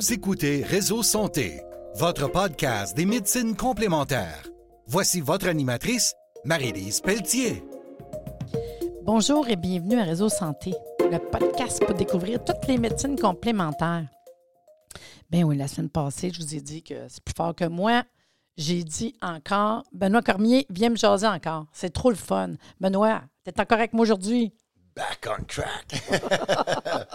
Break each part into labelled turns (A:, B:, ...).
A: Vous écoutez Réseau Santé, votre podcast des médecines complémentaires. Voici votre animatrice, Marie-Lise Pelletier.
B: Bonjour et bienvenue à Réseau Santé, le podcast pour découvrir toutes les médecines complémentaires. Ben oui, la semaine passée, je vous ai dit que c'est plus fort que moi. J'ai dit encore, Benoît Cormier, viens me jaser encore. C'est trop le fun. Benoît, t'es encore avec moi aujourd'hui?
C: Back on track.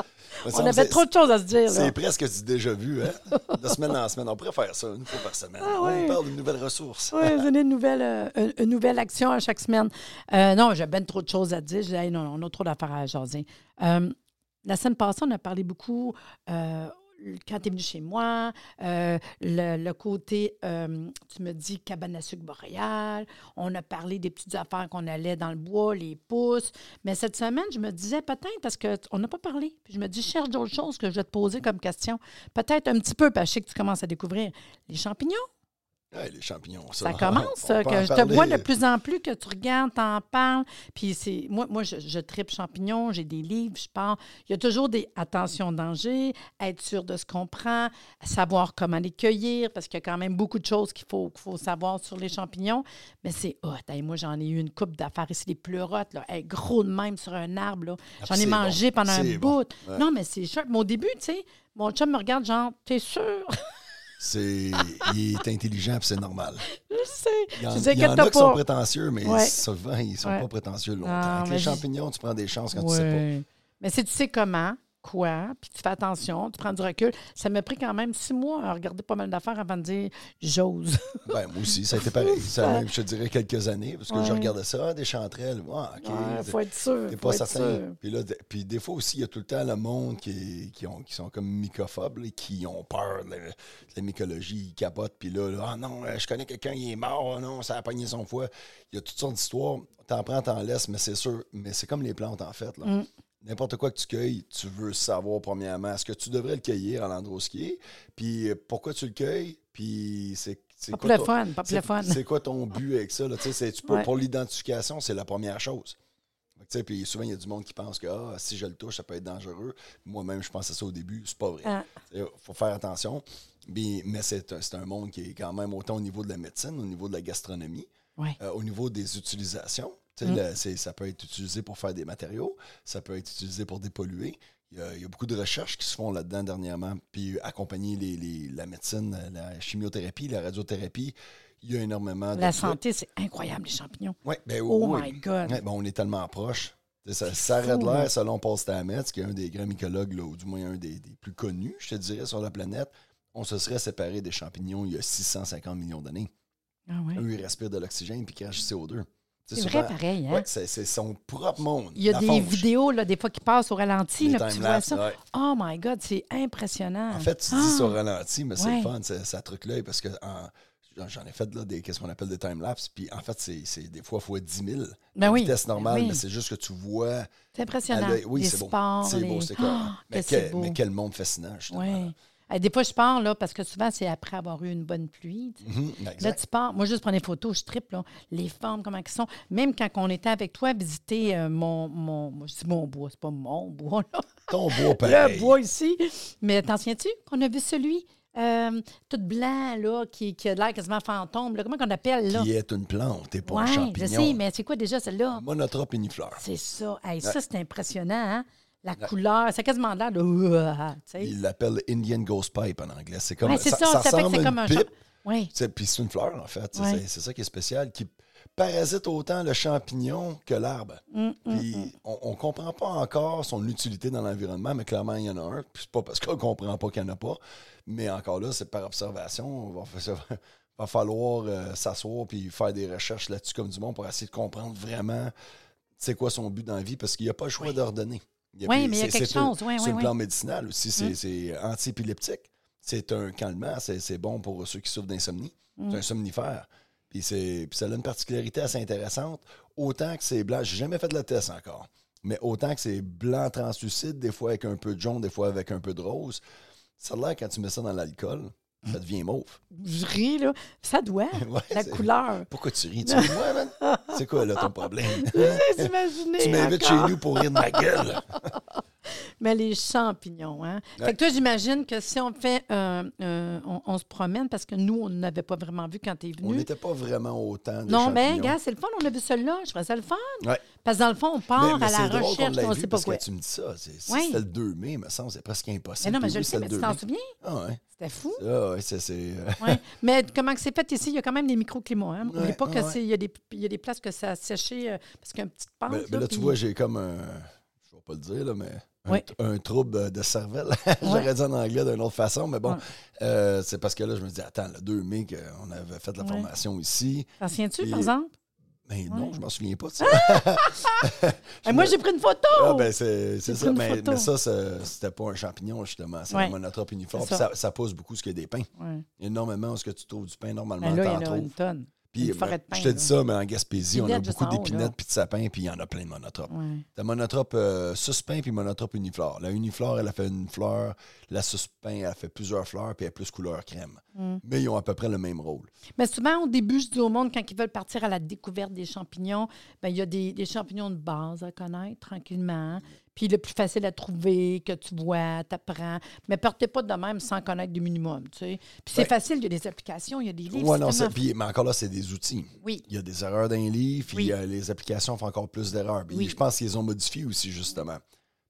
B: On avait trop de choses à se dire.
C: C'est presque du déjà vu, hein? De semaine en semaine. On pourrait faire ça une fois par semaine.
B: Ah.
C: On parle d'une nouvelle ressource.
B: Oui, donner une nouvelle, euh, une, nouvelle action à chaque semaine. Euh, non, j'ai bien trop de choses à dire. Hey, non, non, on a trop d'affaires à jaser. Euh, la semaine passée, on a parlé beaucoup, quand tu es venu chez moi, euh, le, côté, euh, tu me dis, cabane à sucre boréal. On a parlé des petites affaires qu'on allait dans le bois, les pousses. Mais cette semaine, je me disais peut-être, parce qu'on n'a pas parlé. Puis je me dis, cherche d'autres choses que je vais te poser comme question. Peut-être un petit peu, parce que je sais que tu commences à découvrir les champignons.
C: Les champignons, ça.
B: Ça commence, ça, que je te vois de plus en plus, que tu regardes, t'en parles. Puis c'est moi, moi je, je tripe champignons, j'ai des livres, je parle. Il y a toujours des attention danger, être sûr de ce qu'on prend, savoir comment les cueillir, parce qu'il y a quand même beaucoup de choses qu'il faut, qu'il faut savoir sur les champignons. Mais c'est hot. Hey, moi, j'en ai eu une coupe d'affaires ici, des pleurotes, là, Hey, gros de même sur un arbre.
C: Ah,
B: J'en ai mangé
C: bon.
B: pendant un bout.
C: Ouais.
B: Non, mais c'est cher. Mais au début, tu sais, mon chum me regarde, genre, t'es sûr?
C: C'est... Il est intelligent, puis c'est normal.
B: je sais.
C: Il y en,
B: je
C: il y en a qui sont
B: pas.
C: prétentieux, mais
B: Ouais.
C: souvent, ils ne sont
B: Ouais.
C: pas prétentieux longtemps. Avec les champignons, tu prends des chances quand tu sais
B: Ouais. Mais si tu sais comment, quoi, puis tu fais attention, tu prends du recul, ça m'a pris quand même six mois à regarder pas mal d'affaires avant de dire j'ose.
C: Ben, moi aussi, ça a été pareil. Ça a même, je te dirais, quelques années, parce que je
B: Ouais.
C: regardais ça, ah, des chanterelles. Ah, OK.
B: Il faut être sûr.
C: T'es pas certain. Puis, là, puis des fois aussi, il y a tout le temps le monde qui, est- qui, ont, qui sont comme mycophobes, là, qui ont peur de, la- de la mycologie, ils capotent. Puis là, là, ah non, euh, je connais quelqu'un, il est mort, ah non, ça a pogné son foie. Il y a toutes sortes d'histoires. T'en prends, t'en laisses, mais c'est sûr. Mais c'est comme les plantes, en fait. là.
B: Mm.
C: N'importe quoi que tu cueilles, tu veux savoir, premièrement, est-ce que tu devrais le cueillir à l'endroit où est, puis euh, pourquoi tu le cueilles, puis c'est.
B: Pas
C: quoi ton-
B: fun, pas
C: c'est-
B: fun.
C: C'est quoi ton but avec ça? Là? Tu peux-
B: Ouais.
C: Pour l'identification, c'est la première chose. Puis souvent, il y a du monde qui pense que ah, si je le touche, ça peut être dangereux. Moi-même, je pensais ça au début. C'est pas vrai.
B: Ah.
C: Il faut faire attention. Mais, mais c'est un, un monde qui est quand même autant au niveau de la médecine, au niveau de la gastronomie,
B: Ouais.
C: euh, au niveau des utilisations.
B: Mm.
C: le- ça peut être utilisé pour faire des matériaux, ça peut être utilisé pour dépolluer. Il y a, il y a beaucoup de recherches qui se font là-dedans dernièrement. Puis accompagner les, les- la médecine, la chimiothérapie, la radiothérapie, il y a énormément de
B: La santé, c'est incroyable, les champignons.
C: Ouais, ben oui,
B: Oh
C: oui.
B: my God.
C: Ouais, ben, on est tellement sais, Ça, ça
B: fou,
C: selon Paul Stamets, qui est un des grands mycologues, là, ou du moins un des, des plus connus, je te dirais, sur la planète, on se serait séparé des champignons il y a 650 millions d'années.
B: Ah ouais.
C: Eux, ils respirent de l'oxygène puis ils crachent du CO2.
B: C'est
C: souvent-
B: vrai, pareil. Hein?
C: Ouais, c'est son propre monde.
B: Il y a des
C: fonge.
B: vidéos, là, des fois, qui passent au ralenti, là, tu vois ça.
C: ouais.
B: Oh my God, c'est impressionnant.
C: En fait, tu
B: Ah!
C: dis sur ralenti, mais c'est
B: Ouais.
C: le fun, ça truc l'œil parce que en- j'en- ai fait là, des qu'est-ce qu'on appelle des time-lapse, puis en fait, c'est des fois fois 10 000.
B: Ben oui,
C: vitesse normale,
B: ben oui.
C: mais c'est juste que tu vois
B: C'est impressionnant.
C: Oui, c'est beau. C'est beau, c'est.
B: Ah,
C: mais quel monde fascinant, justement.
B: Eh, Des fois, je pars, là, parce que souvent, c'est après avoir eu une bonne pluie.
C: Mhm,
B: Là, tu pars. Moi, juste prendre des photos, je triple, là. Les formes, comment elles sont. Même quand on était avec toi visiter euh, mon, mon. Je mon bois, c'est pas mon bois, là.
C: Ton bois pareil.
B: Le bois ici. Mais t'en souviens-tu qu'on a vu celui euh, tout blanc, là, qui, qui a l'air quasiment fantôme, là? Comment qu'on appelle, là?
C: Qui est une plante et pas un
B: Oui, je
C: champignon.
B: sais, mais c'est quoi déjà celle-là?
C: Monotrope.
B: C'est ça. Hey, Ça, c'est impressionnant, hein? La couleur, c'est quasiment l'air de.
C: L'appelle Indian Ghost Pipe en anglais. C'est comme
B: Ouais, ça, ça fait que
C: à
B: comme un
C: pipe.
B: Oui.
C: Puis c'est une fleur, en fait. C'est- ça qui est spécial, qui parasite autant le champignon que l'arbre.
B: Mm,
C: Puis on ne comprend pas encore son utilité dans l'environnement, mais clairement, il y en a un. Puis c'est pas parce qu'on ne comprend pas qu'il n'y en a pas. Mais encore là, c'est par observation. Il va falloir euh, s'asseoir puis faire des recherches là-dessus comme du monde pour essayer de comprendre vraiment c'est quoi son but dans la vie, parce qu'il n'y a pas le choix d'ordonner. Il y a-
B: Oui, mais il y a quelque chose. Oui,
C: C'est
B: oui,
C: un
B: oui.
C: plan médicinal aussi. C'est
B: Mm.
C: anti-épileptique. C'est un calmant. C'est bon pour ceux qui souffrent d'insomnie.
B: Mm.
C: C'est un somnifère. Puis, c'est- puis ça a une particularité assez intéressante. Autant que c'est blanc, j'ai jamais fait de la test encore, mais autant que c'est blanc translucide, des fois avec un peu de jaune, des fois avec un peu de rose, ça a l'air quand tu mets ça dans l'alcool, ça devient mauve.
B: Je ris, là. Ça doit.
C: Ouais,
B: la couleur.
C: Pourquoi tu ris? Tu ris moi, man? C'est quoi, là, ton problème?
B: J'essaie d'imaginer.
C: tu m'invites chez nous pour rire de ma gueule.
B: Mais les champignons, hein?
C: Ouais.
B: Fait que toi, j'imagine que si on fait, euh, euh, on, on se promène, parce que nous, on n'avait pas vraiment vu quand tu es
C: On
B: venu.
C: n'était pas vraiment autant de
B: Non, mais, gars, c'est le fun. On a vu celui-là. Je trouvais ça le fun.
C: Ouais.
B: Parce que dans le fond, on part
C: Mais- mais
B: à la
C: drôle
B: recherche, on ne sait pas quoi.
C: tu me dis ça. c'est- c'était le 2 mai, me semble, c'est presque impossible.
B: Mais non, mais je le sais, mais tu
C: 2
B: t'en souviens?
C: Ah ouais.
B: C'était fou.
C: Ah ouais, c'est... c'est, euh,
B: Ouais. Mais comment que c'est fait ici? Il y a quand même des microclimats. Hein? N'oubliez pas que
C: ouais.
B: c'est- il y, a des- il y a des places que ça a séché euh, parce qu'il y a une petite pente.
C: Ben, ben là, tu
B: puis-
C: vois, j'ai comme un. Je vais pas le dire, là, mais. Un-
B: Oui.
C: Un, trouble de cervelle. J'aurais dit en anglais d'une autre façon, mais bon, euh, c'est parce que là, je me dis, attends, le 2 mai, on avait fait la formation ici.
B: T'en souviens-tu, par exemple?
C: Mais non,
B: Ouais.
C: je m'en souviens pas de ça.
B: Moi, j'ai pris une photo!
C: Ah, ben, c'est ça. Mais, ça, c'était pas un champignon, justement. C'est
B: Ouais.
C: un monotrope uniforme.
B: Ça.
C: Ça, ça pousse beaucoup ce qu'il y a des pins.
B: Ouais.
C: Énormément, où ce que tu trouves du pain, normalement,
B: Ben là, il y en a une tonne.
C: Puis, ben,
B: pins,
C: je te dis ça, mais en Gaspésie, on a beaucoup d'épinettes puis de sapins, puis il y en a plein de monotropes.
B: Ouais.
C: T'as monotrope euh, suspin puis monotrope uniflore. La uniflore, elle a fait une fleur. La suspin, elle a fait plusieurs fleurs, puis elle est plus couleur crème.
B: Mm.
C: Mais ils ont à peu près le même rôle.
B: Mais souvent, au début, je dis au monde, quand ils veulent partir à la découverte des champignons, ben, il y a des, des champignons de base à connaître tranquillement. Puis le plus facile à trouver, que tu vois, t'apprends. Mais partez pas de même sans connaître du minimum, tu sais. Puis c'est
C: Ouais.
B: facile, il y a des applications, il y a des livres.
C: Ouais, non, puis- mais encore là, c'est des outils.
B: Oui.
C: Il y a des erreurs dans les livres, puis
B: Oui.
C: euh, les applications font encore plus d'erreurs.
B: Oui.
C: Je pense qu'ils les ont modifiées aussi, justement.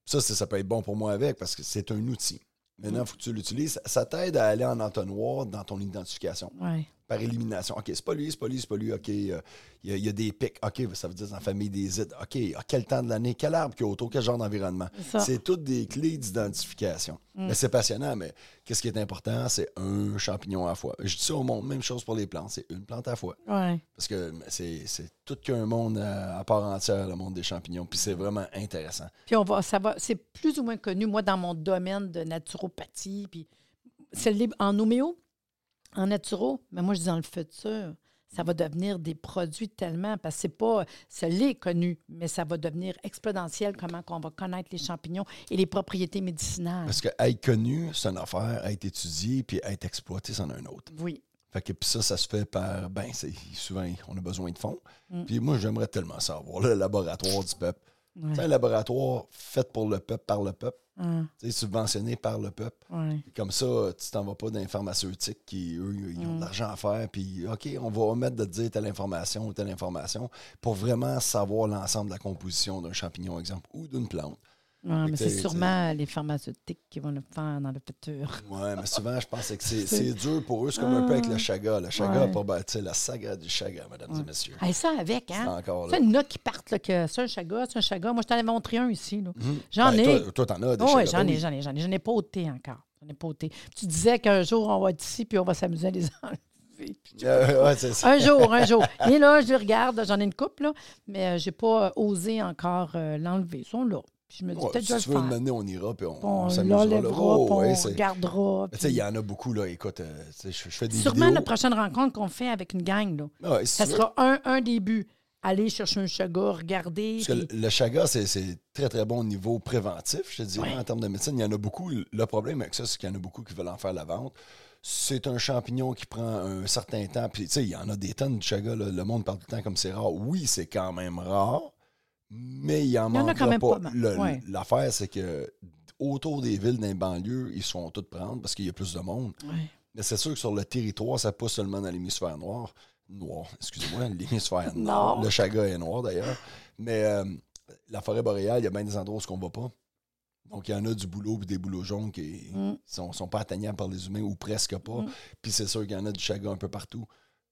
C: Ça, ça peut être bon pour moi avec, parce que c'est un outil. Maintenant, il faut que tu l'utilises. Ça- Ça t'aide à aller en entonnoir dans ton identification.
B: Ouais.
C: Par élimination. OK, c'est pas lui, c'est pas lui, c'est pas lui. OK, euh, il y, a- il y a des pics. OK, ça veut dire dans la famille des ides. OK, à quel temps de l'année, quel arbre qu'il y a autour, quel genre d'environnement.
B: C'est. Mm.
C: Toutes des clés d'identification. Mais c'est passionnant, mais qu'est-ce qui est important, c'est un champignon à la fois. Je dis ça au monde, même chose pour les plantes, c'est une plante à la fois.
B: Ouais.
C: Parce que c'est tout qu'un monde à, à part entière, le monde des champignons. Puis c'est vraiment intéressant.
B: Puis on va, ça va, c'est plus ou moins connu, moi, dans mon domaine de naturopathie, puis c'est le livre en homéo, en naturo, mais moi, je dis dans le futur, ça va devenir des produits tellement, parce que c'est pas, ça l'est connu, mais ça va devenir exponentiel comment qu'on va connaître les champignons et les propriétés médicinales.
C: Parce que être connu, c'est une affaire, être étudié, puis être exploité, c'en est un autre.
B: Oui.
C: Fait que puis ça, ça se fait par. Ben, c'est souvent, on a besoin de fonds.
B: Mm.
C: Puis moi, j'aimerais tellement savoir le laboratoire du peuple.
B: Ouais.
C: C'est un laboratoire fait pour le peuple, par le peuple, tu sais, subventionné par le peuple.
B: ouais.
C: Comme ça, tu t'en vas pas dans les pharmaceutiques qui, eux, ils ont
B: Mm.
C: de l'argent à faire. Puis, OK, on va omettre de te dire telle information ou telle information pour vraiment savoir l'ensemble de la composition d'un champignon, exemple, ou d'une plante.
B: Ouais, mais c'est sûrement les pharmaceutiques qui vont le faire dans le futur.
C: Ouais, mais souvent, je pense que c'est
B: C'est-
C: c'est dur pour eux. C'est comme un peu avec le chaga. Le chaga,
B: Ouais.
C: pour bâtir la saga du chaga, mesdames et messieurs.
B: Hey, ça avec,
C: C'est
B: hein? y en a qui partent, là, que c'est un chaga, c'est un chaga. Moi, je t'en avais montré un ici.
C: Mhm.
B: J'en
C: Ben,
B: ai.
C: Toi, t'en as des
B: oui, j'en ai,
C: oui.
B: j'en ai, j'en ai. Je n'ai pas ôté encore. J'en ai pas ôté. Tu disais qu'un jour, on va être ici puis on va s'amuser à les enlever.
C: Euh, ouais, c'est ça.
B: Un jour, un jour. Et là, je regarde, j'en ai une coupe, là, mais je n'ai pas euh, osé encore euh, l'enlever. Ils sont là. Puis je me dis,
C: Ouais,
B: peut-être je
C: si
B: le
C: tu veux une année, on ira, puis on,
B: Puis
C: on
B: on
C: s'amusera. là. Oh,
B: on
C: ouais,
B: regardera.
C: Tu sais, il y en a beaucoup, là. Écoute, euh, je, je fais des
B: Sûrement
C: vidéos.
B: la prochaine rencontre qu'on fait avec une gang, là.
C: Ah ouais, si
B: Ça
C: veux.
B: sera un, un début. Aller chercher un chaga, regarder.
C: Parce que
B: puis-
C: le, le chaga, c'est c'est très, très bon au niveau préventif, je te dirais, en termes de médecine. Il y en a beaucoup. Le problème avec ça, c'est qu'il y en a beaucoup qui veulent en faire la vente. C'est un champignon qui prend un certain temps. Puis, tu sais, il y en a des tonnes de chaga. là. Le monde parle tout le temps comme c'est rare. Oui, c'est quand même rare, mais il y en
B: Il y en a quand même
C: pas.
B: Ouais.
C: L'affaire, c'est que autour des villes, dans les banlieues, ils se font toutes prendre parce qu'il y a plus de monde.
B: Ouais.
C: Mais c'est sûr que sur le territoire, ça pousse seulement dans l'hémisphère noir. Noir, excusez-moi, l'hémisphère nord.
B: Nord.
C: Le chaga est noir d'ailleurs. Mais euh, la forêt boréale, il y a bien des endroits où on ne va pas. Donc, il y en a du boulot puis des boulots jaunes qui
B: Mm.
C: sont, sont pas atteignables par les humains ou presque pas.
B: Mm.
C: Puis c'est sûr qu'il y en a du chaga un peu partout.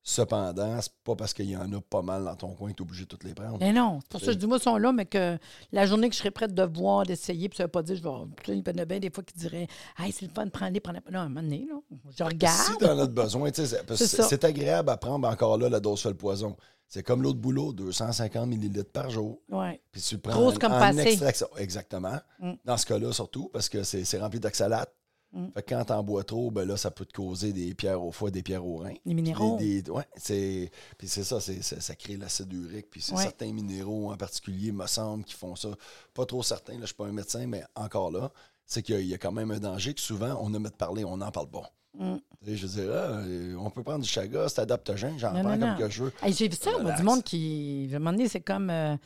C: Cependant, c'est pas parce qu'il y en a pas mal dans ton coin que tu es obligé de toutes les prendre.
B: Mais non, c'est pour ça que je dis, moi, ils sont là, mais que la journée que je serais prête de voir, d'essayer, puis ça veut pas dire, je vais. Il y en a bien des fois qui diraient, hey, c'est le fun de prendre les, prendre les. Non, à un moment donné, là, je
C: Si
B: regarde.
C: tu en as besoin, c'est agréable à prendre encore là, la dose fait le poison. C'est comme l'autre boulot, 250 millilitres par jour.
B: Ouais.
C: Puis tu le prends
B: Grosse
C: en,
B: comme
C: en
B: passé.
C: extraction. Exactement.
B: Mm.
C: Dans ce cas-là, surtout, parce que c'est c'est rempli d'oxalate.
B: Mm.
C: Fait que quand t'en bois trop, ben là, ça peut te causer des pierres au foie, des pierres au rein.
B: Les minéraux.
C: Des- des- ouais, c'est, puis c'est ça, c'est, ça crée l'acide urique. Puis c'est
B: Ouais.
C: certains minéraux en particulier, me semble, qui font ça. Pas trop certains, là, je suis pas un médecin, mais encore là, c'est qu'il y a, il y a quand même un danger que souvent, on aime de parler, on n'en parle pas.
B: Mm.
C: Je veux dire, ah, euh, on peut prendre du chaga, c'est adaptogène, j'en prends
B: non,
C: comme
B: non.
C: que je veux.
B: Hey, J'ai vu ça, moi, du monde qui. À un moment donné, c'est comme. euh,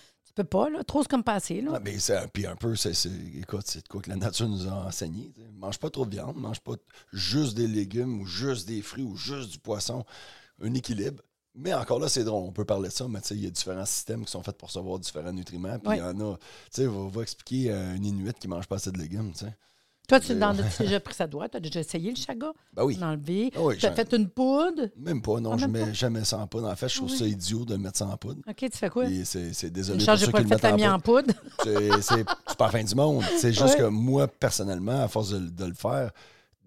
B: peux pas, là. Trop, c'est comme passé, là.
C: Ouais, mais c'est, puis un peu, c'est, écoute, c'est de quoi que la nature nous a enseigné. Mange pas trop de viande, mange pas juste des légumes ou juste des fruits ou juste du poisson. Un équilibre. Mais encore là, c'est drôle, on peut parler de ça, mais tu sais, il y a différents systèmes qui sont faits pour recevoir différents nutriments. Puis il
B: Ouais.
C: y en a, tu sais, va, va expliquer à un Inuit qui mange pas assez de légumes, tu sais.
B: Toi, tu
C: Euh,
B: as déjà pris ça doigt? Tu as déjà essayé le chaga?
C: Ben oui.
B: L'enlever.
C: Ah oui,
B: tu as fait une poudre?
C: Même pas, non,
B: Ah,
C: je
B: même
C: mets
B: pas?
C: jamais ça en poudre. En fait, je trouve
B: Ah oui.
C: ça idiot de mettre ça en poudre.
B: OK, tu fais quoi?
C: C'est,
B: Ne
C: désolé
B: changez
C: ceux
B: pas le fait mis en poudre.
C: C'est pas la fin du monde. C'est juste que moi, personnellement, à force de, de le faire,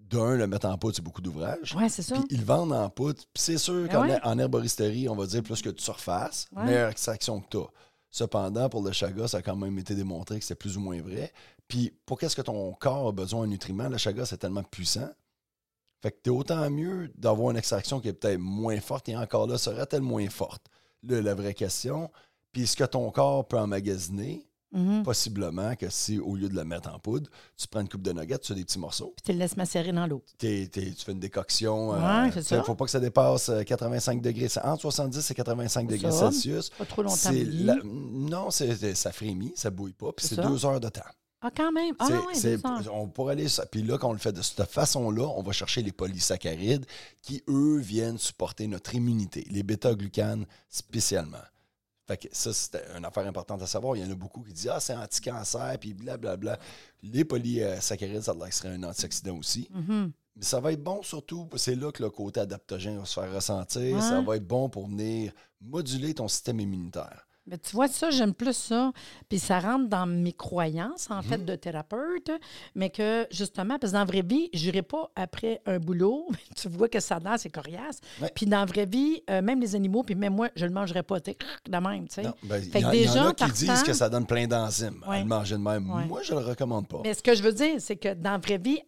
C: d'un, le mettre en poudre, c'est beaucoup d'ouvrage.
B: Oui, c'est ça.
C: Puis ils le vendent en poudre. Puis c'est sûr
B: Ben
C: qu'en
B: ouais.
C: herboristerie, on va dire plus que de surface,
B: Ouais.
C: meilleure extraction que tu as. Cependant, pour le chaga, ça a quand même été démontré que c'est plus ou moins vrai. Puis pour qu'est-ce que ton corps a besoin de nutriments, le chaga, c'est tellement puissant. Fait que t'es autant mieux d'avoir une extraction qui est peut-être moins forte et encore là, serait-elle moins forte? Là, la vraie question. Puis ce que ton corps peut emmagasiner,
B: Mhm.
C: possiblement que si au lieu de le mettre en poudre, tu prends une coupe de nuggets, tu fais des petits morceaux.
B: Puis tu le laisses macérer dans l'eau.
C: Tu fais une décoction.
B: Ouais,
C: tu sais,
B: ça.
C: faut pas que ça dépasse euh, 85 degrés. C'est entre 70 et 85
B: C'est
C: degrés
B: ça.
C: Celsius.
B: Pas trop longtemps
C: la- Non, ça frémit, ça bouille pas. Puis
B: C'est
C: deux heures de temps.
B: Ah, quand même. Ah, ouais,
C: on pourrait aller. Puis là, quand on le fait de cette façon-là, on va chercher les polysaccharides qui, eux, viennent supporter notre immunité. Les bêta-glucanes spécialement. Fait que ça, c'est une affaire importante à savoir. Il y en a beaucoup qui disent Ah, c'est anti-cancer, puis blablabla. Les polysaccharides, ça serait un antioxydant aussi.
B: Mhm.
C: Mais ça va être bon surtout, c'est là que le côté adaptogène va se faire ressentir.
B: Ouais.
C: Ça va être bon pour venir moduler ton système immunitaire.
B: Mais tu vois, ça, j'aime plus ça. Puis ça rentre dans mes croyances, en
C: Mhm.
B: fait, de thérapeute. Mais que, justement, parce que dans la vraie vie, je n'irai pas après un boulot. tu vois que ça danse, c'est coriace.
C: Ouais.
B: Puis dans la vraie vie, euh, même les animaux, puis même moi, je ne le mangerai pas, de même, tu sais.
C: Ben,
B: Fait
C: y,
B: que
C: en- y a qui
B: partant-
C: disent que ça donne plein d'enzymes à le manger de même.
B: Ouais.
C: Moi, je le recommande pas.
B: Mais ce que je veux dire, c'est que dans la vraie vie,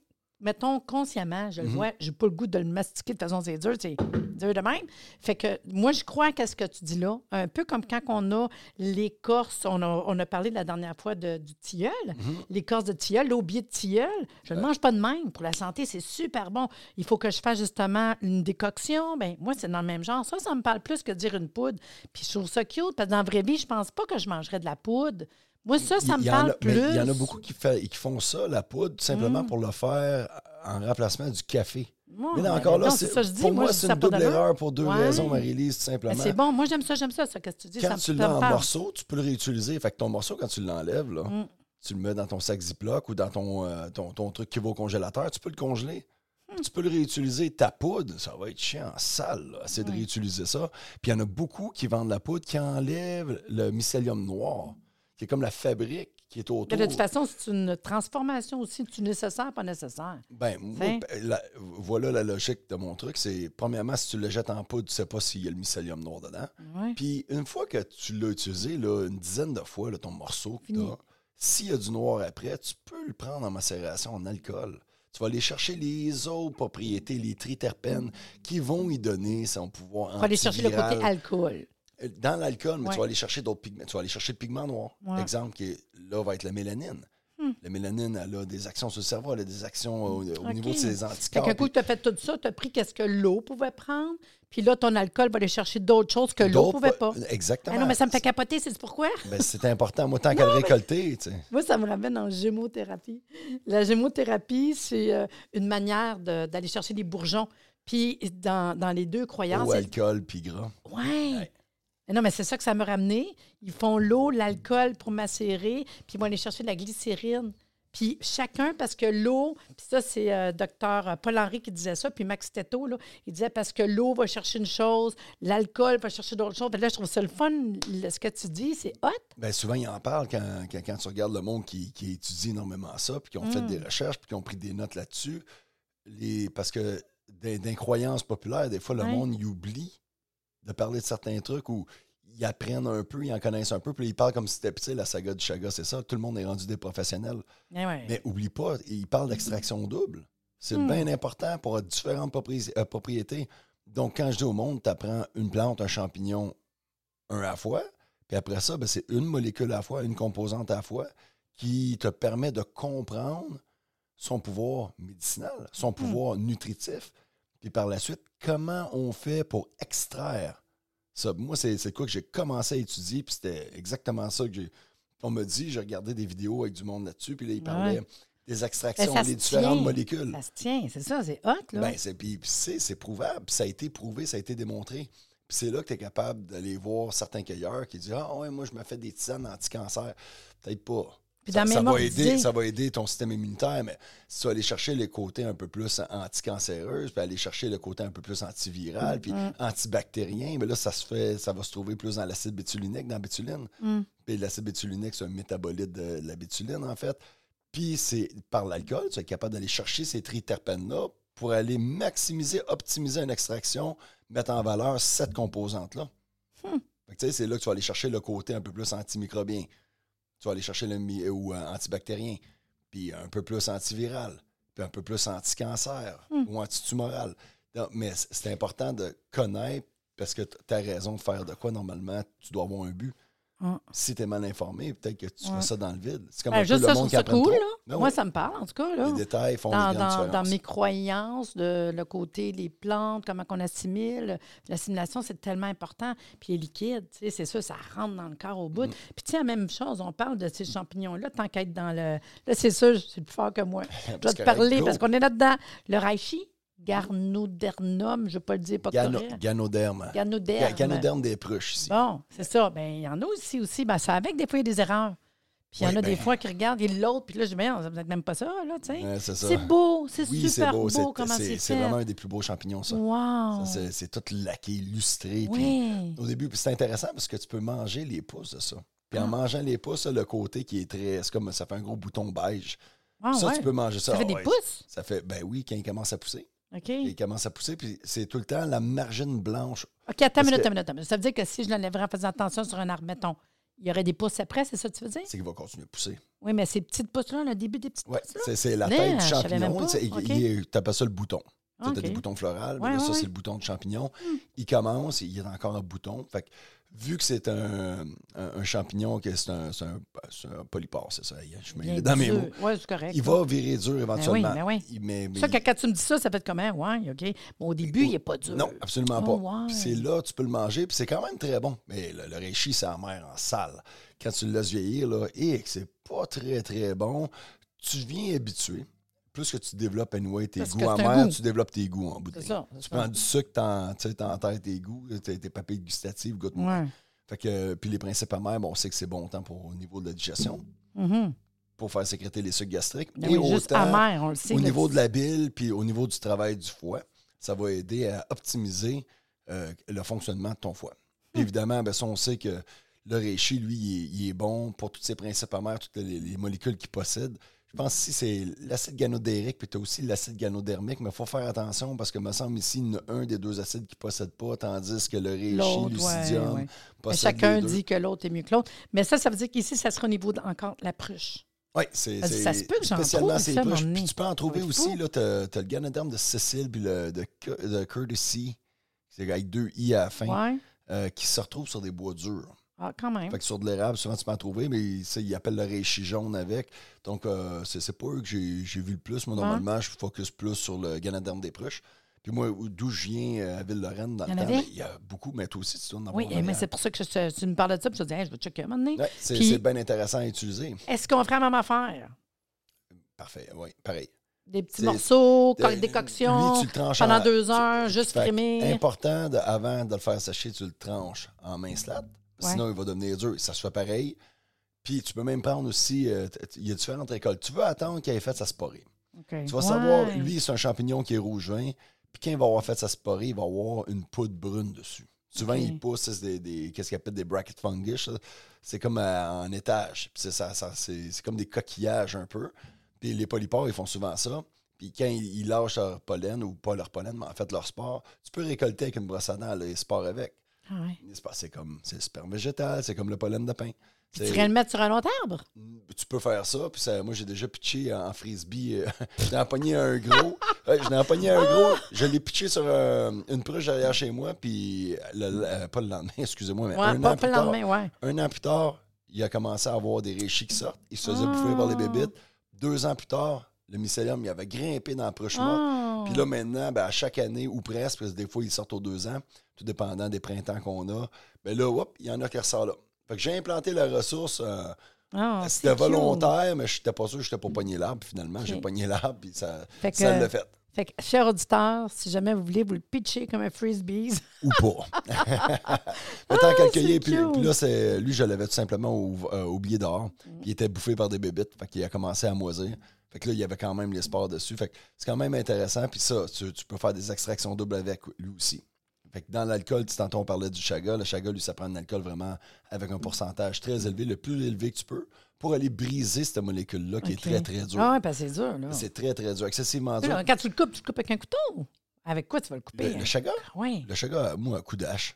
B: mettons consciemment, je le
C: Mhm.
B: vois, j'ai pas le goût de le mastiquer de façon c'est dur, c'est dur de même. Fait que moi, je crois qu'à ce que tu dis là, un peu comme quand on a l'écorce, on a, on a parlé la dernière fois de- du tilleul,
C: Mhm.
B: l'écorce de tilleul, l'aubier de tilleul, je ne le mange pas de même. Pour la santé, c'est super bon. Il faut que je fasse justement une décoction. Ben moi, c'est dans le même genre. Ça, ça me parle plus que de dire une poudre. Puis je trouve ça cute, parce que dans la vraie vie, je pense pas que je mangerais de la poudre. Moi, ça, ça me parle
C: a- mais
B: plus.
C: Il y en a beaucoup qui, fait, qui font ça, la poudre, tout simplement
B: Mm.
C: pour le faire en remplacement du café.
B: Moi,
C: Mais là, encore là,
B: non,
C: c'est-
B: ça, je dis.
C: pour moi, c'est une double erreur pour deux
B: Ouais.
C: raisons, Marie-Lise, simplement.
B: c'est bon. Moi, j'aime ça, j'aime ça, ça, qu'est-ce que tu dis.
C: Quand
B: ça,
C: tu l'as en
B: parle.
C: morceaux, tu peux le réutiliser. Fait que ton morceau, quand tu l'enlèves, là,
B: Mm.
C: tu le mets dans ton sac Ziploc ou dans ton, euh, ton, ton truc qui va au congélateur, tu peux le congeler.
B: Hmm.
C: Tu peux le réutiliser. Ta poudre, ça va être chiant, sale. Essayer de réutiliser ça. Puis il y en a beaucoup qui vendent la poudre qui enlève le mycélium noir, qui est comme la fabrique qui est autour.
B: Mais de toute façon, c'est une transformation aussi. Tu nécessaire, pas nécessaire.
C: Ben, moi,
B: T'sais.
C: ben, la- voilà la logique de mon truc. C'est, premièrement, si tu le jettes en poudre, tu sais pas s'il y a le mycélium noir dedans.
B: Oui.
C: Puis une fois que tu l'as utilisé, là, une dizaine de fois, là, ton morceau que s'il y a du noir après, tu peux le prendre en macération en alcool. Tu vas aller chercher les autres propriétés, les triterpènes, qui vont y donner son pouvoir
B: Il faut aller chercher le côté alcool.
C: Dans l'alcool, mais
B: Ouais.
C: tu vas aller chercher d'autres pigments. Tu vas aller chercher le pigment noir.
B: Ouais.
C: Exemple, qui est- là va être la mélanine.
B: Hmm.
C: La mélanine, elle a des actions sur le cerveau, elle a des actions au, niveau de ses
B: Fait
C: anticorps.
B: qu'un coup, tu as fait tout ça, tu as pris qu'est-ce que l'eau pouvait prendre, puis là, ton alcool va aller chercher d'autres choses que l'eau pouvait pas.
C: Exactement.
B: Ah non, mais ça me fait capoter, c'est pourquoi?
C: Ben, c'est important. Moi, tant qu'à le récolter, tu sais.
B: Moi, ça me ramène en gémothérapie. La gémothérapie, c'est euh, une manière de- d'aller chercher des bourgeons. Puis dans, dans les deux croyances. C'est-
C: alcool, puis gras.
B: Ouais.
C: Ouais.
B: Mais Non, mais c'est ça que ça m'a ramené. Ils font l'eau, l'alcool pour macérer, puis ils vont aller chercher de la glycérine. Puis chacun, parce que l'eau, puis ça, c'est euh, docteur Paul-Henri qui disait ça, puis Max Tetto, là, il disait parce que l'eau va chercher une chose, l'alcool va chercher d'autres choses. Fait là, je trouve ça le fun, le- ce que tu dis, c'est hot.
C: Ben, souvent, ils en parlent quand, quand, quand tu regardes le monde qui, qui étudie énormément ça, puis qui ont fait
B: Mm.
C: des recherches, puis qui ont pris des notes là-dessus. Les, parce que d'in- d'incroyances populaires, des fois, le monde il oublie de parler de certains trucs où ils apprennent un peu, ils en connaissent un peu, puis ils parlent comme si c'était sais, la saga du Chaga, c'est ça. Tout le monde est rendu des professionnels.
B: Eh ouais.
C: Mais oublie pas, ils parlent d'extraction double. C'est
B: Mm.
C: bien important pour différentes propri- euh, propriétés. Donc, quand je dis au monde, tu apprends une plante, un champignon, un à la fois, puis après ça, ben, c'est une molécule à la fois, une composante à la fois, qui te permet de comprendre son pouvoir médicinal, son pouvoir nutritif, puis par la suite, comment on fait pour extraire Ça, moi, c'est quoi que j'ai commencé à étudier, puis c'était exactement ça que j'ai. On me dit, j'ai regardé des vidéos avec du monde là-dessus, puis là, ils parlaient des extractions,
B: Ben, ça
C: des différentes
B: tient.
C: molécules.
B: Ça se tient, c'est ça, c'est hot, là.
C: Ben, c'est, puis, c'est prouvable, puis ça a été prouvé, ça a été démontré. Puis c'est là que tu es capable d'aller voir certains cueilleurs qui disent Ah, ouais, moi, je me fais des tisanes anti-cancer. Peut-être pas.
B: Puis
C: ça, va aider, ça va aider ton système immunitaire, mais si tu vas aller chercher les côtés un peu plus anticancéreux, puis aller chercher le côté un peu plus antiviral, puis
B: Mm.
C: antibactérien, mais là, ça se fait, ça va se trouver plus dans l'acide bétulinique, dans la bétuline.
B: Mm.
C: Puis l'acide bétulinique, c'est un métabolite de la bétuline, en fait. Puis c'est par l'alcool, tu es capable d'aller chercher ces triterpènes-là pour aller maximiser, optimiser une extraction, mettre en valeur cette composante-là.
B: Hmm.
C: C'est là que tu vas aller chercher le côté un peu plus antimicrobien. Tu vas aller chercher le ou euh, antibactérien, puis un peu plus antiviral, puis un peu plus anticancer
B: Hmm.
C: ou antitumoral. Donc, mais c'est important de connaître parce que tu as raison de faire de quoi normalement, tu dois avoir un but. Si tu es mal informé, peut-être que tu fais ça dans le vide. C'est comme
B: Ben,
C: un
B: juste
C: le
B: ça, je
C: monde qui
B: ça cool, là.
C: Ben
B: Moi,
C: oui.
B: ça me parle, en tout cas, là.
C: Les détails font
B: Dans, dans, dans mes croyances, de, le côté des plantes, comment on assimile, l'assimilation, c'est tellement important. Puis les liquides, c'est ça, ça rentre dans le corps au
C: Mm.
B: bout. Puis tu sais, la même chose, on parle de ces champignons-là, tant qu'à être dans le... Là, c'est sûr, c'est plus fort que moi. Je dois te parler
C: go.
B: parce qu'on est là-dedans. Le reishi, garnodernum, je ne vais pas le dire pas
C: Gano-
B: correct.
C: Ganoderme.
B: Ganoderme.
C: Ga- Ganoderme des pruches ici.
B: Bon, c'est ça. Ben, il y en a aussi, aussi. Ben, ça avec, des fois, il y a des erreurs. Puis il y en
C: Oui,
B: a des
C: ben-
B: fois qui regardent, il y a l'autre, puis là, je dis, ben, ça peut-être même pas ça, là, tu sais.
C: Ouais, c'est
B: beau, c'est
C: Oui,
B: super
C: beau.
B: comment c'est fait.
C: c'est vraiment un des plus beaux champignons, ça.
B: Wow!
C: C'est- tout laqué, lustré. puis
B: oui.
C: Au début, c'est intéressant parce que tu peux manger les pousses de ça. Puis
B: Ah.
C: en mangeant les pousses, le côté qui est très. C'est comme ça fait un gros bouton beige.
B: Ah,
C: ça,
B: ouais.
C: tu peux manger ça.
B: Ça fait
C: Ah
B: des
C: ouais.
B: pouces?
C: Ça fait, ben oui, quand il commence à pousser. Il commence à pousser, puis c'est tout le temps la margine blanche.
B: OK, attends une minute,
C: que-
B: minute, minute. Ça veut dire que si je l'enlèverais en faisant attention sur un arbre, mettons, il y aurait des pouces après, c'est ça que tu veux dire?
C: C'est qu'il va continuer à pousser.
B: Oui, mais ces petites pouces-là, le début des petites
C: Ouais,
B: pouces-là?
C: c'est c'est la
B: Mais,
C: tête du champignon. Tu sais,
B: OK.
C: il est- T'appelles ça le bouton. Tu as des boutons florales, mais
B: Ouais,
C: là, ça, c'est le bouton de champignon. Il commence, il y a encore un bouton. Fait que, vu que c'est un, un- un champignon, que c'est un, un, polypore, c'est ça. Je me
B: Bien
C: dans mes mots.
B: Oui, c'est correct.
C: Il va virer dur éventuellement.
B: ben oui.
C: Il- mais- mais
B: Ça, quand, tu me dis ça, ça fait comment? Ouais, OK. Mais au début, il n'est pas dur.
C: Non, absolument
B: Oh,
C: pas.
B: ouais.
C: C'est là, tu peux le manger, puis c'est quand même très bon. Mais le, le reishi, c'est amer en salle. Quand tu le laisses vieillir, là, et que c'est pas très, très bon, tu deviens habitué. Plus que tu développes anyway, tes
B: Parce
C: goûts amers, tu développes tes goûts en bout de
B: ça,
C: Tu
B: ça.
C: prends du sucre, t'enterres tes goûts, tes, tes papilles gustatives.
B: Ouais.
C: Fait que, puis les principes amers, bon, on sait que c'est bon tant pour au niveau de la digestion,
B: Mhm.
C: pour faire sécréter les sucres gastriques.
B: Ben
C: et
B: oui, juste
C: autant
B: amer, on le sait.
C: au niveau de la bile, puis au niveau du travail du foie, ça va aider à optimiser euh, le fonctionnement de ton foie. Puis évidemment, ben, ça, on sait que le reishi, lui, il est, il est bon pour tous ses principes amers, toutes les, les molécules qu'il possède. Je pense ici, c'est l'acide ganodérique, puis tu as aussi l'acide ganodermique, mais il faut faire attention parce que me semble ici, il y en a un des deux acides qui ne possède pas, tandis que le
B: L'autre,
C: lucidium,
B: ouais,
C: possède
B: chacun
C: les deux.
B: dit que l'autre est mieux que l'autre. Mais ça, ça veut dire qu'ici, ça sera au niveau de, encore la pruche.
C: Oui, c'est
B: que ça se peut que j'en trouve,
C: ces pruches. Puis tu peux en trouver aussi, là, t'as as le ganoderme de Cécile puis le de, de Courtesy, c'est avec deux i à la fin,
B: Ouais.
C: euh, qui se retrouvent sur des bois durs.
B: Ah, quand même.
C: Fait que sur de l'érable, souvent tu peux en trouver, mais ça, ils appellent le reishi jaune avec. Donc, euh, c'est pas eux que j'ai vu le plus. Moi, normalement, je focus plus sur le ganoderme des pruches. Puis moi, où- d'où je viens, euh, à Ville-Lorraine, dans
B: Il y
C: le
B: en
C: temps,
B: avait?
C: ben, il y a beaucoup, mais toi aussi, tu dois en avoir
B: Oui, mais c'est pour ça que je, tu me parles de ça, puis je te dis, Hey, je vais checker un moment donné.
C: Ouais, c'est bien intéressant à utiliser.
B: Est-ce qu'on ferait la même affaire?
C: Parfait, oui, pareil.
B: Des petits morceaux,
C: de-
B: co- décoction,
C: lui, tu le tranches
B: pendant
C: en-
B: deux
C: tu-
B: heures, juste frimer.
C: important, de- avant de le faire sécher, tu le tranches en mince latte.
B: Ouais.
C: Sinon, il va devenir dur. Ça se fait pareil. Puis, tu peux même prendre aussi. euh, il y a différentes récoltes. Tu veux attendre qu'il ait fait sa sporée. Tu vas
B: Ouais.
C: savoir, lui, c'est un champignon qui est rouge vin. Puis, quand il va avoir fait sa sporée, il va avoir une poudre brune dessus. Souvent,
B: Ok.
C: il pousse c'est des, des- qu'est-ce qu'il appelle des bracket fungus. C'est comme euh, en étage. Puis c'est, ça, ça- c'est, c'est comme des coquillages un peu. Puis les polypores, ils font souvent ça. Puis quand ils, ils lâchent leur pollen, ou pas leur pollen, mais en fait leur sport, tu peux récolter avec une brosse à dents les spores avec.
B: Ah ouais.
C: C'est comme c'est le sperme végétal, c'est comme le pollen de pain.
B: Tu irais le mettre sur un autre arbre?
C: tu peux faire ça. Puis ça, moi, j'ai déjà pitché en frisbee. euh, j'en ai empoigné un gros. Ouais, j'en ai empoigné un gros. Je l'ai pitché sur euh, une pruche derrière chez moi. Puis, le- le- euh, pas le lendemain, excusez-moi, mais
B: Ouais,
C: un,
B: pas,
C: an
B: pas
C: plus
B: le
C: tard,
B: ouais.
C: un an plus tard, il a commencé à avoir des réchis qui sortent. Il se faisait
B: Ah.
C: bouffer par les bébites. Deux ans plus tard, le mycélium, il avait grimpé dans la pruche morte.
B: Ah.
C: Puis là, maintenant, ben, à chaque année, ou presque, parce que des fois, ils sortent aux deux ans, tout dépendant des printemps qu'on a, ben là, hop, il y en a qui ressortent là. Fait que j'ai implanté la ressource. euh,
B: Ah,
C: C'était
B: c'est cute.
C: volontaire, mais je n'étais pas sûr que je n'étais pas pogné l'arbre. Finalement, j'ai pogné l'arbre, puis ça,
B: Fait que-
C: ça l'a fait.
B: Fait que, cher auditeur, si jamais vous voulez vous le pitcher comme un frisbee,
C: Ou pas. Mais tant qu'à cueillir, puis, là, c'est, lui, je l'avais tout simplement ou- euh, oublié dehors.
B: Mm.
C: Il était bouffé par des bébites. Fait qu'il a commencé à moisir. Fait que là, il y avait quand même les spores dessus. Fait que c'est quand même intéressant. Puis ça, tu, tu peux faire des extractions doubles avec lui aussi. Fait que dans l'alcool, tu tantôt on parlait du chaga. Le chaga, lui, ça prend un alcool vraiment avec un pourcentage très élevé, le plus élevé que tu peux, pour aller briser cette molécule-là qui est très, très dure.
B: Ah, ouais, parce que c'est dur, là.
C: C'est très, très dur. Excessivement dur.
B: là, quand tu le coupes, tu le coupes avec un couteau. Avec quoi tu vas le couper?
C: Le, le chaga?
B: Oui.
C: Le chaga, moi, un coup de hache.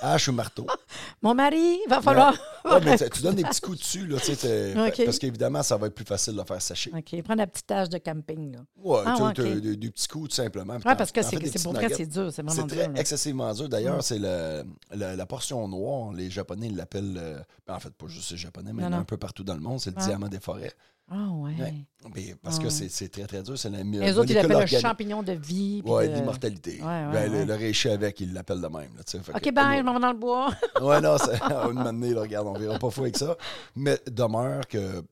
C: Hache ou marteau.
B: Mon mari, il va falloir.
C: Ouais, mais tu donnes des petits coups dessus, là, tu sais, parce qu'évidemment, ça va être plus facile de le faire sécher.
B: OK, prends la petite tâche de camping, là.
C: Ouais,
B: Ah,
C: tu
B: ouais,
C: t'as
B: OK.
C: des, des petits coups, tout simplement. t'en-
B: parce que c'est c'est pour vrai, c'est dur. C'est vraiment
C: C'est
B: dur.
C: excessivement dur. D'ailleurs, c'est le, le- la portion noire. Les Japonais l'appellent. euh, ben, en fait, pas juste les Japonais, mais
B: Non, non.
C: un peu partout dans le monde. C'est le
B: Ah.
C: diamant des forêts.
B: Ah, ouais.
C: Ouais. Mais parce que c'est c'est très, très dur. C'est la
B: Les autres, ils l'appellent un champignon de vie.
C: Ouais,
B: de-
C: l'immortalité.
B: Ouais, ouais,
C: Ben, le-
B: ouais.
C: Le, réché avec, ils l'appellent de même. là,
B: OK,
C: que-
B: bye, je m'en vais dans le bois.
C: Ouais, non, c'est à une année, là, regarde, on verra pas fou avec ça. Mais demeure que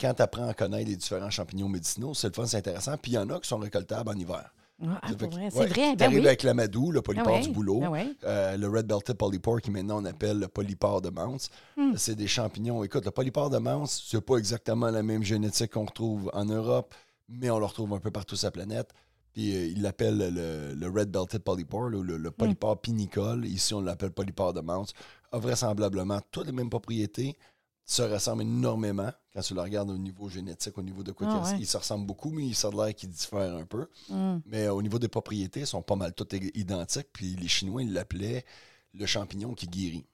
C: quand, tu apprends à connaître les différents champignons médicinaux, c'est le fun, c'est intéressant. Puis il y en a qui sont récoltables en hiver.
B: Ah, pour
C: que-
B: vrai,
C: ouais,
B: c'est vrai? Ben oui.
C: avec l'amadou, le polypore
B: Ah ouais,
C: du boulot,
B: ah ouais.
C: euh, le red belted polypore qui maintenant on appelle le polypore de Mounts.
B: Hmm.
C: C'est des champignons. Écoute, le polypore de Mounts, c'est pas exactement la même génétique qu'on retrouve en Europe, mais on le retrouve un peu partout sur la planète. Puis euh, il l'appelle le, le red belted polypore, le, le-
B: Hmm.
C: polypore pinicole. Ici, on l'appelle polypore de Mounts. A vraisemblablement toutes les mêmes propriétés se ressemblent énormément quand tu le regardes au niveau génétique, au niveau de quoi
B: Ah ouais.
C: ils se ressemblent beaucoup, mais il sort de l'air qu'ils diffèrent un peu.
B: Hum.
C: Mais au niveau des propriétés, ils sont pas mal toutes identiques. Puis les Chinois, ils l'appelaient le champignon qui guérit.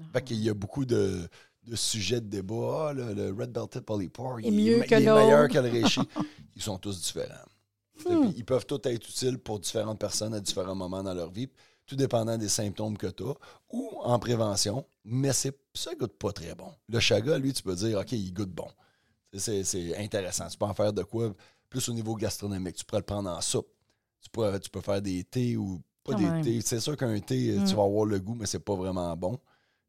B: Ah.
C: Fait qu'il y a beaucoup de, de sujets de débat. Ah, le, le Red Belted Polypore, il,
B: mieux
C: est,
B: que
C: il est meilleur que le Reishi. Ils sont tous différents.
B: Hmm.
C: Ils peuvent tous être utiles pour différentes personnes à différents moments dans leur vie, tout dépendant des symptômes que tu as, ou en prévention, mais c'est, ça goûte pas très bon. Le chaga, lui, tu peux dire, OK, il goûte bon. C'est, c'est intéressant. Tu peux en faire de quoi plus au niveau gastronomique. Tu pourrais le prendre en soupe. Tu, pourrais- tu peux faire des thés ou pas
B: Quand
C: des thés. C'est sûr qu'un thé,
B: Mm.
C: tu vas avoir le goût, mais c'est pas vraiment bon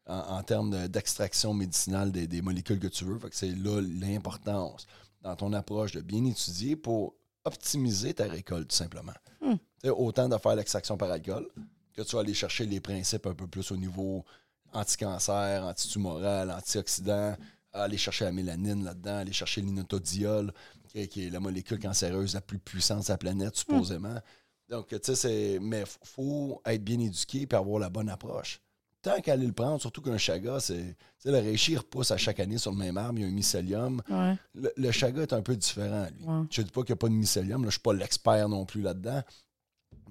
C: en, en termes de- d'extraction médicinale des, des molécules que tu veux. Fait que c'est là l'importance dans ton approche de bien étudier pour optimiser ta récolte, tout simplement.
B: Hmm.
C: Autant de faire l'extraction par alcool que tu vas aller chercher les principes un peu plus au niveau anti-cancer, anti-tumoral, antioxydant, aller chercher la mélanine là-dedans, aller chercher l'inotodiol, qui est, qui est la molécule cancéreuse la plus puissante de la planète, supposément. Donc, tu sais, c'est. Mais il faut être bien éduqué et avoir la bonne approche. Tant qu'à aller le prendre, surtout qu'un chaga, c'est. Tu sais, le reishi repousse à chaque année sur le même arbre, il y a un mycélium.
B: Ouais.
C: Le, le chaga est un peu différent, lui.
B: Ouais.
C: Je ne dis pas qu'il n'y a pas de mycélium, là, je ne suis pas l'expert non plus là-dedans.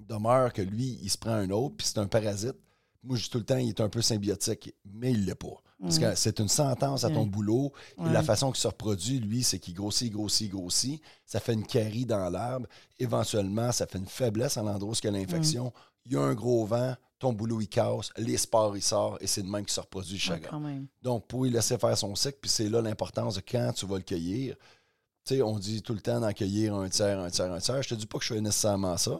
C: Demeure que lui, il se prend un autre, puis c'est un parasite. Moi, je dis tout le temps, il est un peu symbiotique, mais il ne l'est pas. Parce que c'est une sentence à ton
B: Ouais.
C: boulot. Et
B: Ouais.
C: la façon qu'il se reproduit, lui, c'est qu'il grossit, grossit, grossit. Ça fait une carie dans l'arbre. Éventuellement, ça fait une faiblesse à l'endroit où il y a l'infection. Il y a un gros vent, ton boulot, il casse, les spores, il sort, et c'est de même qu'il se reproduit chaque
B: même.
C: donc, pour lui laisser faire son cycle, puis c'est là l'importance de quand tu vas le cueillir. Tu sais, on dit tout le temps d'en cueillir un tiers, un tiers, un tiers. Je te dis pas que je fais nécessairement ça.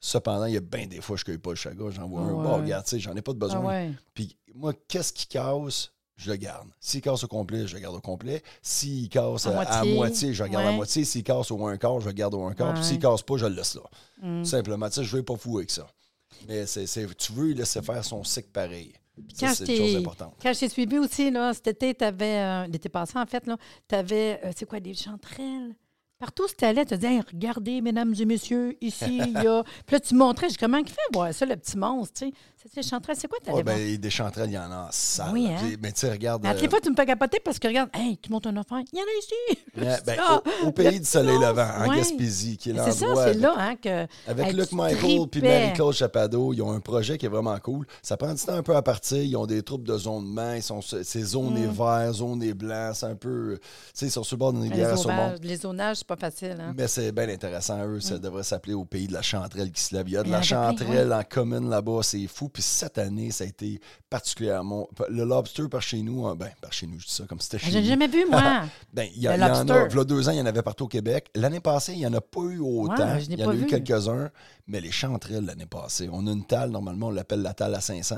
C: Cependant, il y a bien des fois que je ne cueille pas le chaga. J'en vois
B: Ah
C: un.
B: ouais.
C: Bon, regarde, tu sais, j'en ai pas de besoin.
B: Ah ouais.
C: Puis moi, qu'est-ce qui casse? Je le garde. S'il casse au complet, je le garde au complet. S'il casse
B: À
C: à, à
B: moitié.
C: je le garde à moitié. S'il casse au un quart, je le garde au un quart. Puis
B: Ouais.
C: s'il casse pas, je le laisse là. Tout simplement. Tu sais, je vais pas fou avec ça. Mais tu veux laisser faire son cycle pareil. Ça, c'est une chose importante.
B: Quand je t'ai suivi aussi, là, cet été, tu avais. L'été passé, en fait, tu avais. c'est quoi, des chanterelles? Partout où tu allais, tu disais, Hey, regardez, mesdames et messieurs, ici, il y a. Puis là, tu montrais, j'ai comment il fait voir ça, le petit monstre, tu sais? C'était les chanterelles, c'est quoi, allais voir?
C: ben, des chanterelles, il y en a en salle.
B: Oui, hein?
C: Mais tu sais, regarde.
B: À toutes
C: euh,
B: fois, tu me fais capoter parce que, regarde, hey, tu montes un affaire, il y en a ici.
C: ben,
B: Ah,
C: au, au pays du soleil levant, en
B: ouais.
C: Gaspésie, qui est
B: C'est ça,
C: l'endroit.
B: c'est là, hein, que.
C: Avec
B: hey,
C: Luc Michael puis. Marie-Claude Chapado, ils ont un projet qui est vraiment cool. Ça prend du temps un peu à partir. Ils ont des troupes de zonement. Ils sont, c'est zone et vert, zone blanc. C'est un peu. Tu sais, ils sont sur le bord d'une
B: Les
C: rivière à saumon.
B: les zonages, c'est pas facile. Hein?
C: Mais c'est bien intéressant. Eux, ça devrait s'appeler au pays de la chanterelle qui se lève. Il y a de la chanterelle en commune là-bas. C'est fou. Puis cette année, ça a été particulièrement. Le lobster par chez nous, hein, ben, par chez nous, je dis ça comme c'était
B: Ah,
C: chez
B: Je l'ai jamais vu, moi.
C: Ben, il y, a-
B: Le
C: il y en a. deux ans, il y en avait partout au Québec. L'année passée, il n'y en a pas eu autant.
B: Ouais, je n'ai
C: il y en a eu quelques-uns, mais les chanterelles l'année passée. On a une talle, normalement, on l'appelle la talle à 500.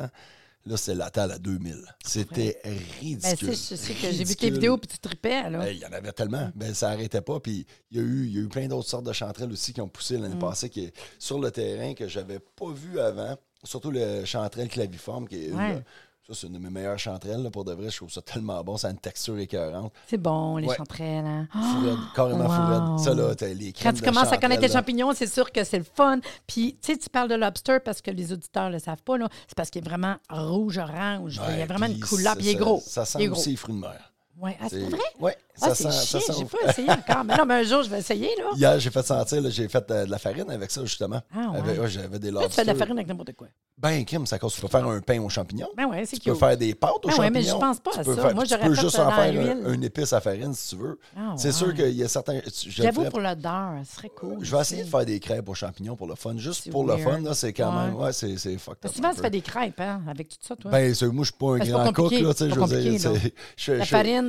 C: Là, c'est la talle à 2000. C'était
B: Ben,
C: ridicule.
B: c'est- je sais que j'ai vu tes vidéos puis tu tripais.
C: Ben, Il y en avait tellement. Ben, ça n'arrêtait pas. Puis il y, a eu, il y a eu plein d'autres sortes de chanterelles aussi qui ont poussé l'année
B: Mm.
C: passée qui est sur le terrain que j'avais pas vu avant. Surtout le chanterelle claviforme, qui est une-. Ça, c'est une de mes meilleures chanterelles. là, pour de vrai, je trouve ça tellement bon. Ça a une texture écœurante.
B: C'est bon, les
C: Ouais.
B: chanterelles. hein.
C: Fourette, carrément
B: wow.
C: fourette. Ça, là, t'as les
B: Quand tu
C: de
B: commences à connaître les champignons, c'est sûr que c'est le fun. Puis, tu sais, tu parles de lobster parce que les auditeurs ne le savent pas. C'est parce qu'il est vraiment rouge-orange. il y a vraiment une couleur. Puis il est gros.
C: Ça sent
B: est gros.
C: aussi les fruits de mer.
B: Ouais. Ah, c'est vrai?
C: Ouais,
B: Ah,
C: ça sent. ça
B: chiant.
C: sent
B: J'ai pas essayé encore. Mais non, mais un jour, je vais essayer, là.
C: Hier, j'ai fait sentir, j'ai fait euh, de la farine avec ça, justement.
B: Ah, ouais.
C: Avec- ouais, J'avais des
B: tu fais de la farine avec n'importe quoi.
C: Ben, crime, ça cause. Tu peux faire un pain aux champignons.
B: Ben ouais, c'est
C: Tu peux faire des pâtes aux
B: Ben
C: champignons.
B: mais je pense pas
C: Tu
B: à
C: peux
B: ça.
C: faire-
B: Moi,
C: tu
B: j'aurais
C: peux
B: fait
C: juste
B: ça
C: en faire un, une épice à farine si tu veux.
B: Ah,
C: C'est
B: ouais.
C: sûr qu'il y a certains.
B: J'avoue, pour l'odeur, ce serait cool.
C: Je vais essayer de faire des crêpes aux champignons pour le fun. Juste pour le fun, là, c'est quand
B: Ouais.
C: même. Ouais, c'est fucked up.
B: souvent, tu fais des crêpes, hein, avec tout ça, toi.
C: Ben, c'est- moi, je suis pas un
B: Ben,
C: grand cook, là, tu sais, je veux dire.
B: La
C: je-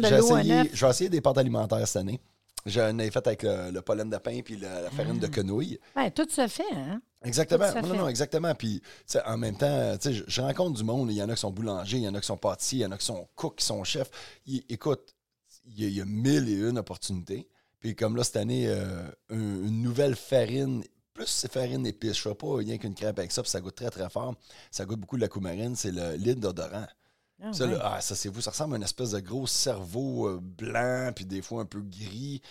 B: farine, de l'eau.
C: Je vais essayer des pâtes alimentaires cette année. J'en ai fait avec le, le pollen de pain puis la, la farine de
B: Ah.
C: quenouille.
B: Ouais, tout se fait, hein?
C: Exactement. Non, non,
B: fait.
C: non, exactement. Puis, en même temps, je, je rencontre du monde. Il y en a qui sont boulangers, il y en a qui sont pâtissiers, il y en a qui sont cooks, qui sont chefs. Il- écoute, il y, a, il y a mille et une opportunités. Puis, comme là, cette année, euh, un- une nouvelle farine, plus c'est farine épice. Je ne fais pas rien qu'une crêpe avec ça, puis ça goûte très, très fort. Ça goûte beaucoup de la coumarine. C'est le l'île d'odorant.
B: Ah,
C: Ça,
B: ouais.
C: là, ah, ça c'est vous. Ça ressemble à une espèce de gros cerveau euh, blanc, puis des fois un peu gris.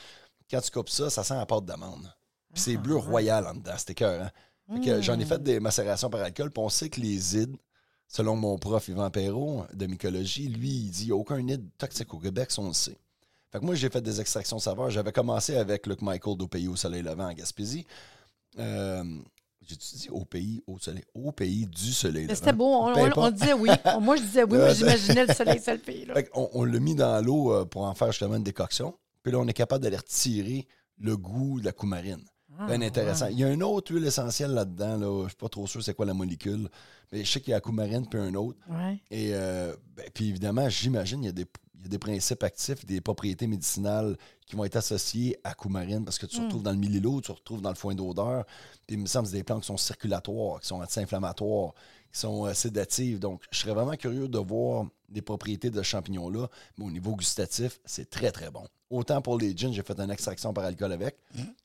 C: Quand tu coupes ça, ça sent la pâte d'amande. Puis c'est
B: Ah,
C: bleu
B: ouais.
C: royal en dedans. C'était cœur, hein? J'en ai
B: Mm.
C: fait des macérations par alcool, puis on sait que les ides, selon mon prof Yvan Perrault de mycologie, lui, il dit qu'il n'y a aucun ide toxique au Québec, ça on le sait. Fait que moi, j'ai fait des extractions saveurs. J'avais commencé avec Luc Michael d'Au Pays au Soleil Levant en Gaspésie. Euh, J'ai-tu dit au pays au soleil? Au pays du soleil
B: Mais. C'était beau. On, on- on disait oui. Moi, je disais oui. Moi,
C: Euh,
B: j'imaginais le soleil se lever. là.
C: Fait qu'on- on, l'a mis dans l'eau euh, pour en faire justement une décoction. Puis là, on est capable d'aller retirer le goût de la coumarine.
B: Ah,
C: Bien intéressant.
B: ouais.
C: Il y a une autre huile essentielle là-dedans. Là. Je ne suis pas trop sûr c'est quoi la molécule. Mais je sais qu'il y a la coumarine puis un autre.
B: Ouais.
C: Et euh, ben, puis évidemment, j'imagine il y, a des, il y a des principes actifs, des propriétés médicinales qui vont être associées à coumarine parce que tu
B: Hmm.
C: retrouves dans le millilo, tu retrouves dans le foin d'odeur. Puis il me semble que c'est des plantes qui sont circulatoires, qui sont anti-inflammatoires, qui sont euh, sédatives. Donc, je serais vraiment curieux de voir les propriétés de ce champignon-là. Mais au niveau gustatif, c'est très, très bon. Autant pour les gins, j'ai fait une extraction par alcool avec.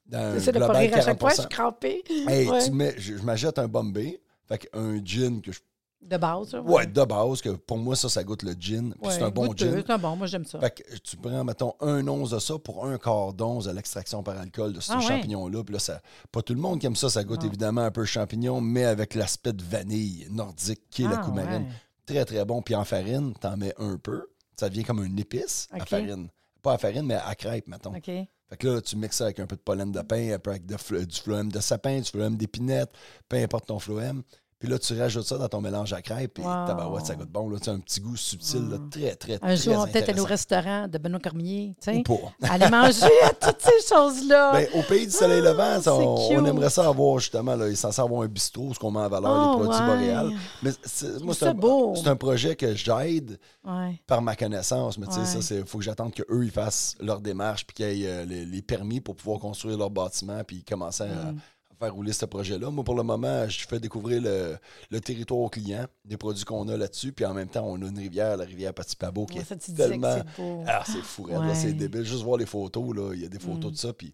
C: Dans un
B: J'essaie de pas rire à chaque fois, je
C: 40%.
B: suis crampée.
C: Hey,
B: Ouais.
C: tu mets, je, je m'achète un Bombay, fait un gin que je
B: De base. là,
C: Ouais, de base, que pour moi, ça, ça goûte le gin. Puis
B: Ouais,
C: c'est un bon gin.
B: C'est un bon, moi j'aime ça.
C: Fait que tu prends, mettons, un once de ça pour un quart d'once de l'extraction par alcool de ce
B: Ah ouais.
C: champignon-là. Puis là, ça, pas tout le monde qui aime ça. Ça goûte
B: Non.
C: évidemment un peu champignon, mais avec l'aspect de vanille nordique qui est la
B: Ah,
C: coumarine.
B: ouais.
C: Très, très bon. Puis en farine, t'en mets un peu. Ça devient comme une épice à farine. Pas à farine, mais à crêpe, mettons.
B: OK.
C: Fait que là, tu mixes ça avec un peu de pollen de pain, un peu avec de du phloème de sapin, du phloème d'épinette, peu importe ton phloème. Puis là, tu rajoutes ça dans ton mélange à crêpe, puis
B: Wow.
C: tabarouette, ça goûte bon. Là, tu as un petit goût subtil, là, très, très,
B: Un
C: très
B: jour, on peut-être aller au restaurant de Benoît Cormier, tu sais.
C: Ou pas.
B: Aller manger à toutes ces choses-là.
C: Ben, au pays du soleil
B: Ah,
C: levant, ça,
B: c'est
C: on, aimerait ça avoir justement. Là, il est censé avoir un bistrot, ce qu'on met en valeur,
B: Oh,
C: les produits
B: ouais.
C: boréales. Mais c'est- moi, c'est
B: ça
C: un,
B: beau.
C: c'est un projet que j'aide
B: Ouais.
C: par ma connaissance. Mais tu sais,
B: Ouais.
C: ça, c'est faut que j'attende qu'eux, ils fassent leur démarche, puis qu'ils aient euh, les, les permis pour pouvoir construire leur bâtiment, puis commencer à,
B: Mm.
C: Faire rouler ce projet-là. Moi, pour le moment, je fais découvrir le, le territoire aux clients, des produits qu'on a là-dessus, puis en même temps, on a une rivière, la rivière Petit Pabot, qui
B: Ouais, ça,
C: est tellement...
B: beau.
C: Ah, c'est fou,
B: Ouais.
C: c'est débile. Juste voir les photos, là, il y a des photos
B: Mm.
C: de ça, puis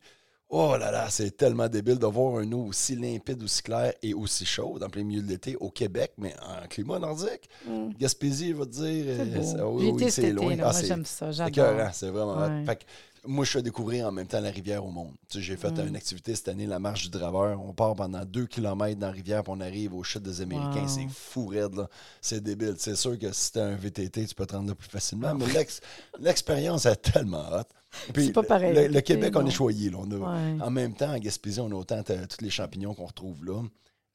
C: oh là là, c'est tellement débile de voir un eau aussi limpide, aussi claire et aussi chaude en plein milieu de l'été au Québec, mais en climat nordique.
B: Mm.
C: Gaspésie, je vais te dire,
B: C'est
C: euh, oui,
B: été
C: loin. Ah,
B: j'aime ça.
C: c'est
B: J'adore.
C: écœurant, c'est vraiment hot.
B: Ouais.
C: Fait que moi, je fais découvrir en même temps la rivière au monde. Tu sais, j'ai fait
B: Mm.
C: une activité cette année, la marche du draveur. On part pendant deux kilomètres dans la rivière, puis on arrive aux chutes des Américains.
B: Wow.
C: C'est fou raide, là. C'est débile. C'est sûr que si t'as un VTT, tu peux te rendre là plus facilement,
B: Ah.
C: mais l'ex- l'expérience est tellement hot. Puis
B: C'est pas pareil.
C: Le, le Québec, on est choyé. Là. On a-
B: Ouais.
C: En même temps, en Gaspésie, on a autant tous les champignons qu'on retrouve là,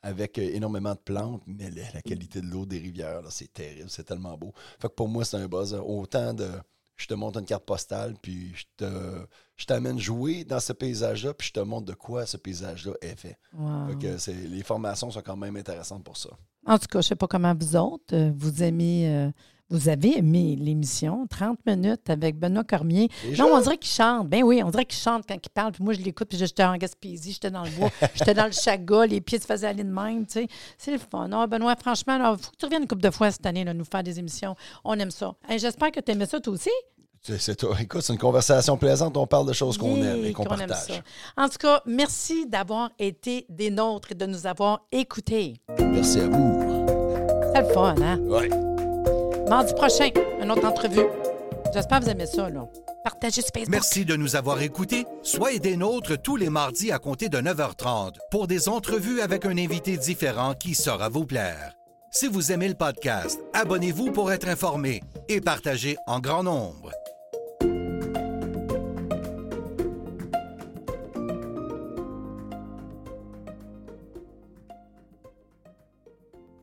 C: avec euh, énormément de plantes, mais la, la qualité de l'eau des rivières, là, c'est terrible, c'est tellement beau. Fait que pour moi, c'est un buzz. Autant de. Je te montre une carte postale, puis je te je t'amène jouer dans ce paysage-là, puis je te montre de quoi ce paysage-là est fait.
B: Wow.
C: Fait que c'est- les formations sont quand même intéressantes pour ça.
B: En tout cas, je ne sais pas comment vous autres, euh, vous aimez, euh, vous avez aimé l'émission 30 minutes avec Benoît Cormier.
C: Déjà?
B: Non, on dirait qu'il chante. Ben oui, on dirait qu'il chante quand il parle. Puis moi, je l'écoute, puis j'étais en Gaspésie, j'étais dans le bois, j'étais dans le chaga, les pieds se faisaient aller de même, tu sais. C'est le fun. Non, Benoît, franchement, il faut que tu reviennes une couple de fois cette année, là, nous faire des émissions. On aime ça. Hey, J'espère que tu aimais ça, toi aussi.
C: C'est-. Écoute, c'est une conversation plaisante. On parle de choses qu'on
B: Yeah,
C: aime et qu'on
B: qu'on aime
C: partage.
B: ça. En tout cas, merci d'avoir été des nôtres et de nous avoir écoutés.
C: Merci à vous.
B: C'est le fun, hein?
C: Ouais.
B: Mardi prochain, une autre entrevue. J'espère que vous aimez ça, là. Partagez sur Facebook.
A: Merci de nous avoir écoutés. Soyez des nôtres tous les mardis à compter de 9h30 pour des entrevues avec un invité différent qui saura vous plaire. Si vous aimez le podcast, abonnez-vous pour être informé et partagez en grand nombre.